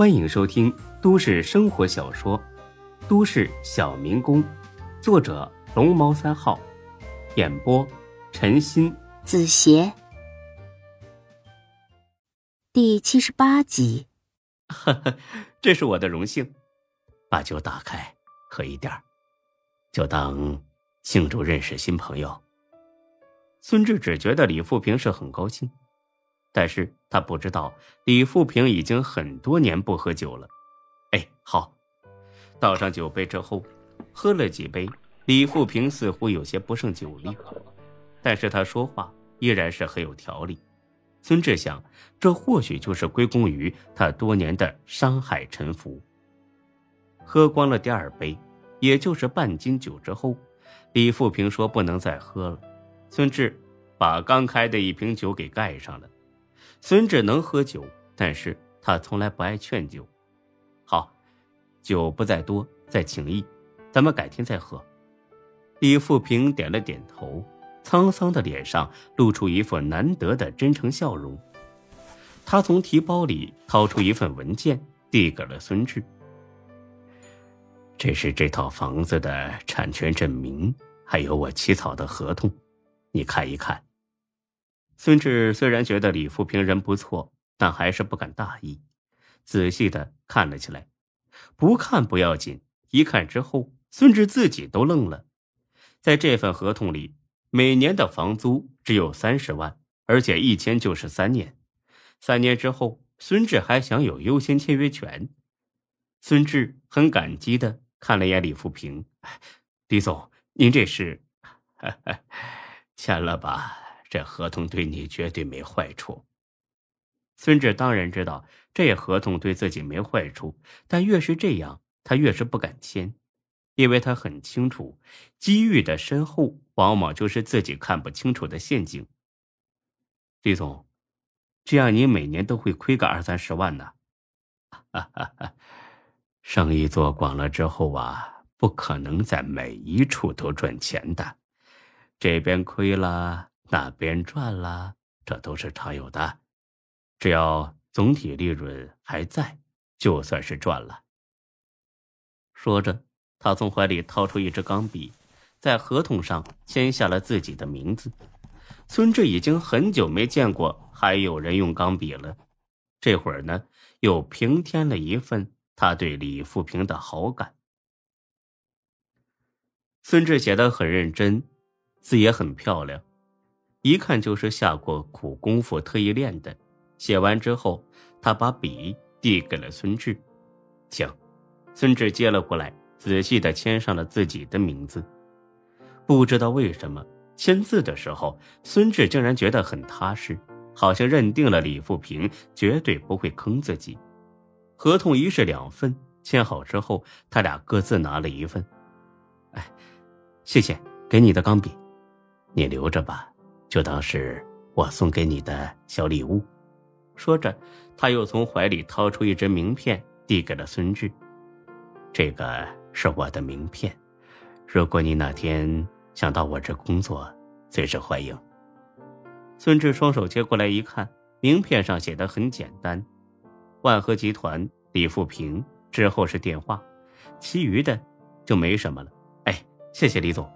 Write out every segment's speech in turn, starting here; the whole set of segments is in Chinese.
欢迎收听都市生活小说《都市小民工》，作者龙猫三号，演播陈鑫、子邪，第七十八集。呵呵，这是我的荣幸。把酒打开，喝一点就当庆祝认识新朋友。孙志只觉得李富平是很高兴。但是他不知道，李富平已经很多年不喝酒了。哎，好，倒上酒杯之后，喝了几杯，李富平似乎有些不胜酒力，但是他说话依然是很有条理。孙志想，这或许就是归功于他多年的山海沉浮。喝光了第二杯，也就是半斤酒之后，李富平说不能再喝了。孙志把刚开的一瓶酒给盖上了。孙志能喝酒，但是他从来不爱劝酒。好，酒不在多，在情意，咱们改天再喝。李富平点了点头，沧桑的脸上露出一副难得的真诚笑容。他从提包里掏出一份文件，递给了孙志。这是这套房子的产权证明，还有我起草的合同，你看一看。孙志虽然觉得李富平人不错，但还是不敢大意，仔细的看了起来。不看不要紧，一看之后，孙志自己都愣了。在这份合同里，每年的房租只有三十万，而且一签就是三年。三年之后，孙志还享有优先签约权。孙志很感激的看了眼李富平：“李总，您这是 签了吧？”这合同对你绝对没坏处。孙志当然知道这合同对自己没坏处，但越是这样，他越是不敢签，因为他很清楚，机遇的身后往往就是自己看不清楚的陷阱。李总，这样你每年都会亏个二三十万呢。哈哈哈，生意做广了之后啊，不可能在每一处都赚钱的，这边亏了。那边赚了，这都是常有的。只要总体利润还在，就算是赚了。说着，他从怀里掏出一支钢笔，在合同上签下了自己的名字。孙志已经很久没见过还有人用钢笔了，这会儿呢，又平添了一份他对李富平的好感。孙志写的很认真，字也很漂亮。一看就是下过苦功夫，特意练的。写完之后，他把笔递给了孙志，请。孙志接了过来，仔细的签上了自己的名字。不知道为什么，签字的时候，孙志竟然觉得很踏实，好像认定了李富平绝对不会坑自己。合同一式两份，签好之后，他俩各自拿了一份。哎，谢谢，给你的钢笔，你留着吧。就当是我送给你的小礼物，说着，他又从怀里掏出一张名片，递给了孙志。这个是我的名片，如果你哪天想到我这工作，随时欢迎。孙志双手接过来一看，名片上写的很简单：万和集团李富平。之后是电话，其余的就没什么了。哎，谢谢李总。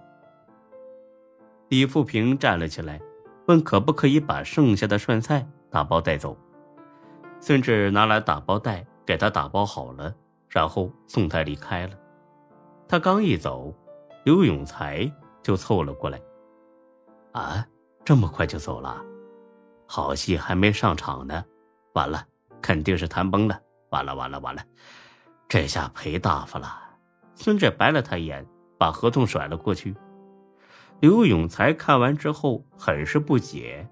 李富平站了起来，问：“可不可以把剩下的涮菜打包带走？”孙志拿来打包袋，给他打包好了，然后送他离开了。他刚一走，刘永才就凑了过来：“啊，这么快就走了？好戏还没上场呢！完了，肯定是谈崩了！完了，完了，完了！这下赔大发了！”孙志白了他一眼，把合同甩了过去。刘永才看完之后很是不解，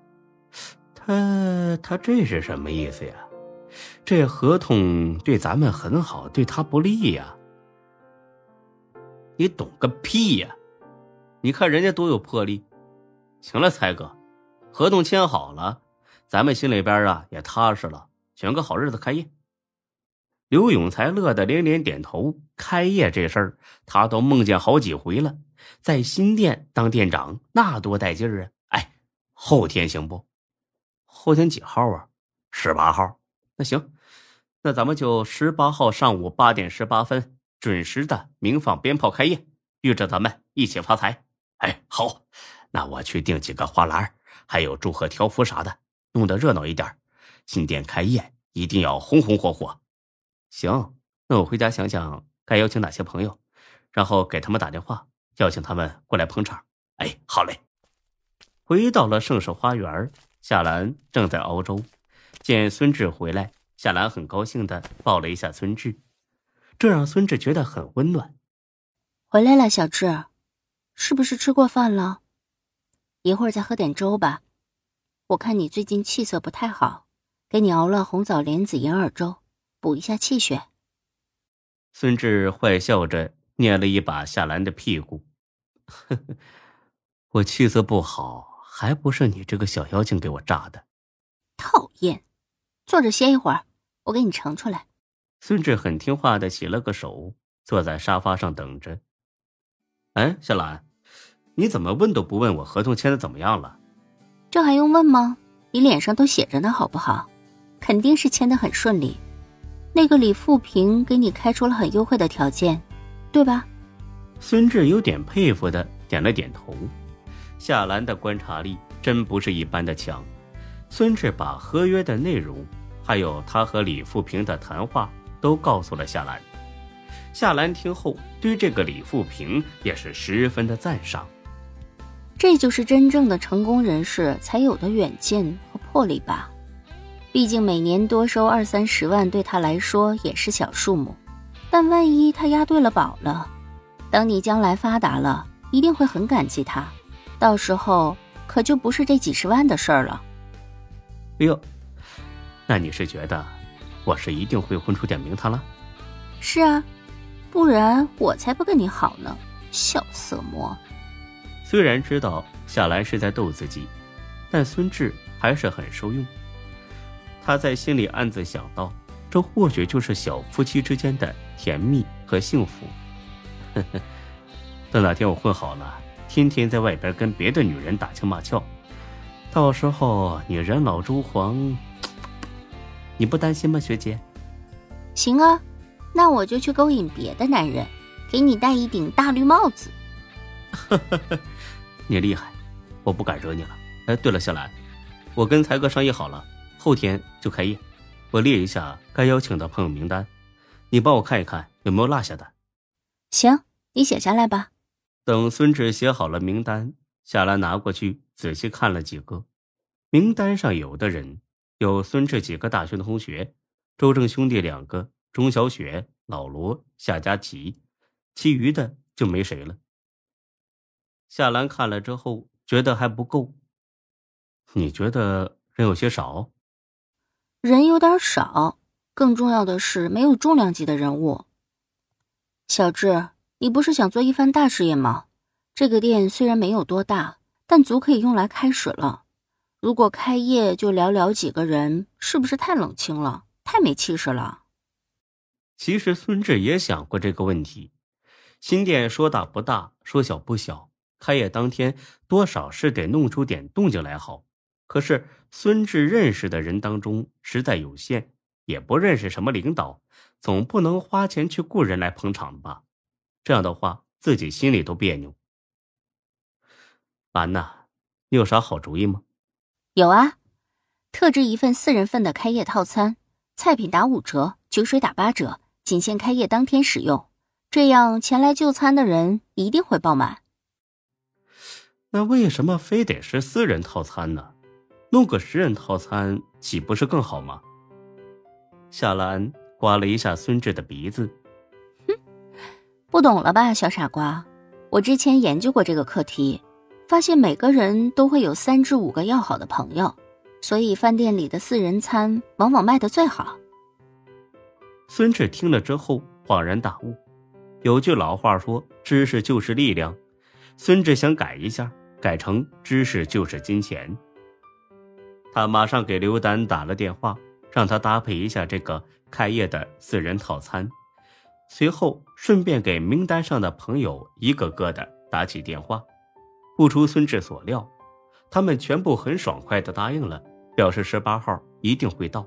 他他这是什么意思呀？这合同对咱们很好，对他不利呀？你懂个屁呀！你看人家多有魄力。行了，才哥，合同签好了，咱们心里边啊也踏实了，选个好日子开业。刘永才乐得连连点头。开业这事儿，他都梦见好几回了。在新店当店长，那多带劲儿啊！哎，后天行不？后天几号啊？十八号。那行，那咱们就十八号上午八点十八分准时的鸣放鞭炮开业，预祝咱们一起发财。哎，好，那我去订几个花篮，还有祝贺条幅啥的，弄得热闹一点。新店开业一定要红红火火。行，那我回家想想该邀请哪些朋友，然后给他们打电话，邀请他们过来捧场。哎，好嘞。回到了盛世花园，夏兰正在熬粥，见孙志回来。夏兰很高兴的抱了一下孙志，这让孙志觉得很温暖。回来了，小志，是不是吃过饭了？一会儿再喝点粥吧。我看你最近气色不太好，给你熬了红枣莲子银耳粥，补一下气血。孙志坏笑着捏了一把夏兰的屁股，呵呵，我气色不好，还不是你这个小妖精给我炸的？讨厌，坐着歇一会儿。我给你盛出来。孙志很听话的洗了个手，坐在沙发上等着。哎，夏兰，你怎么问都不问我合同签的怎么样了？这还用问吗？你脸上都写着呢，好不好？肯定是签的很顺利。那个李富平给你开出了很优惠的条件，对吧？孙志有点佩服的点了点头。夏兰的观察力真不是一般的强。孙志把合约的内容。还有他和李富平的谈话都告诉了夏兰。夏兰听后，对这个李富平也是十分的赞赏。这就是真正的成功人士才有的远见和魄力吧？毕竟每年多收二三十万对他来说也是小数目，但万一他押对了宝了，等你将来发达了，一定会很感激他。到时候可就不是这几十万的事儿了。哎呦！那你是觉得我是一定会混出点名堂了？是啊，不然我才不跟你好呢，小色魔。虽然知道夏兰是在逗自己，但孙志还是很受用。他在心里暗自想到，这或许就是小夫妻之间的甜蜜和幸福。呵呵，等哪天我混好了，天天在外边跟别的女人打情骂俏，到时候你人老珠黄。你不担心吗，学姐？行啊，那我就去勾引别的男人，给你戴一顶大绿帽子。你厉害，我不敢惹你了。哎，对了，小兰，我跟才哥商议好了，后天就开业。我列一下该邀请的朋友名单，你帮我看一看有没有落下的。行，你写下来吧。等孙志写好了名单，夏兰拿过去仔细看了几个，名单上有的人。有孙志几个大学同学，周正兄弟两个，钟小雪、老罗、夏佳琪，其余的就没谁了。夏兰看了之后觉得还不够，你觉得人有些少？人有点少，更重要的是没有重量级的人物。小志，你不是想做一番大事业吗？这个店虽然没有多大，但足可以用来开始了。如果开业就寥寥几个人，是不是太冷清了，太没气势了？其实孙志也想过这个问题。新店说大不大，说小不小，开业当天多少是得弄出点动静来好。可是孙志认识的人当中实在有限，也不认识什么领导，总不能花钱去雇人来捧场吧？这样的话，自己心里都别扭。兰呐，你有啥好主意吗？有啊，特制一份四人份的开业套餐，菜品打五折，酒水打八折，仅限开业当天使用。这样前来就餐的人一定会爆满。那为什么非得是私人套餐呢？弄个十人套餐岂不是更好吗？夏兰刮了一下孙志的鼻子，哼，不懂了吧，小傻瓜？我之前研究过这个课题。发现每个人都会有三至五个要好的朋友，所以饭店里的四人餐往往卖的最好。孙志听了之后恍然大悟，有句老话说“知识就是力量”，孙志想改一下，改成“知识就是金钱”。他马上给刘丹打了电话，让他搭配一下这个开业的四人套餐，随后顺便给名单上的朋友一个个的打起电话。不出孙志所料，他们全部很爽快的答应了，表示十八号一定会到。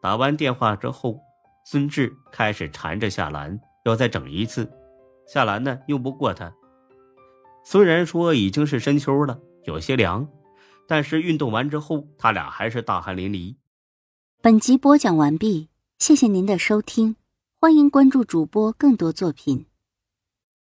打完电话之后，孙志开始缠着夏兰要再整一次。夏兰呢，拗不过他。虽然说已经是深秋了，有些凉，但是运动完之后，他俩还是大汗淋漓。本集播讲完毕，谢谢您的收听，欢迎关注主播更多作品。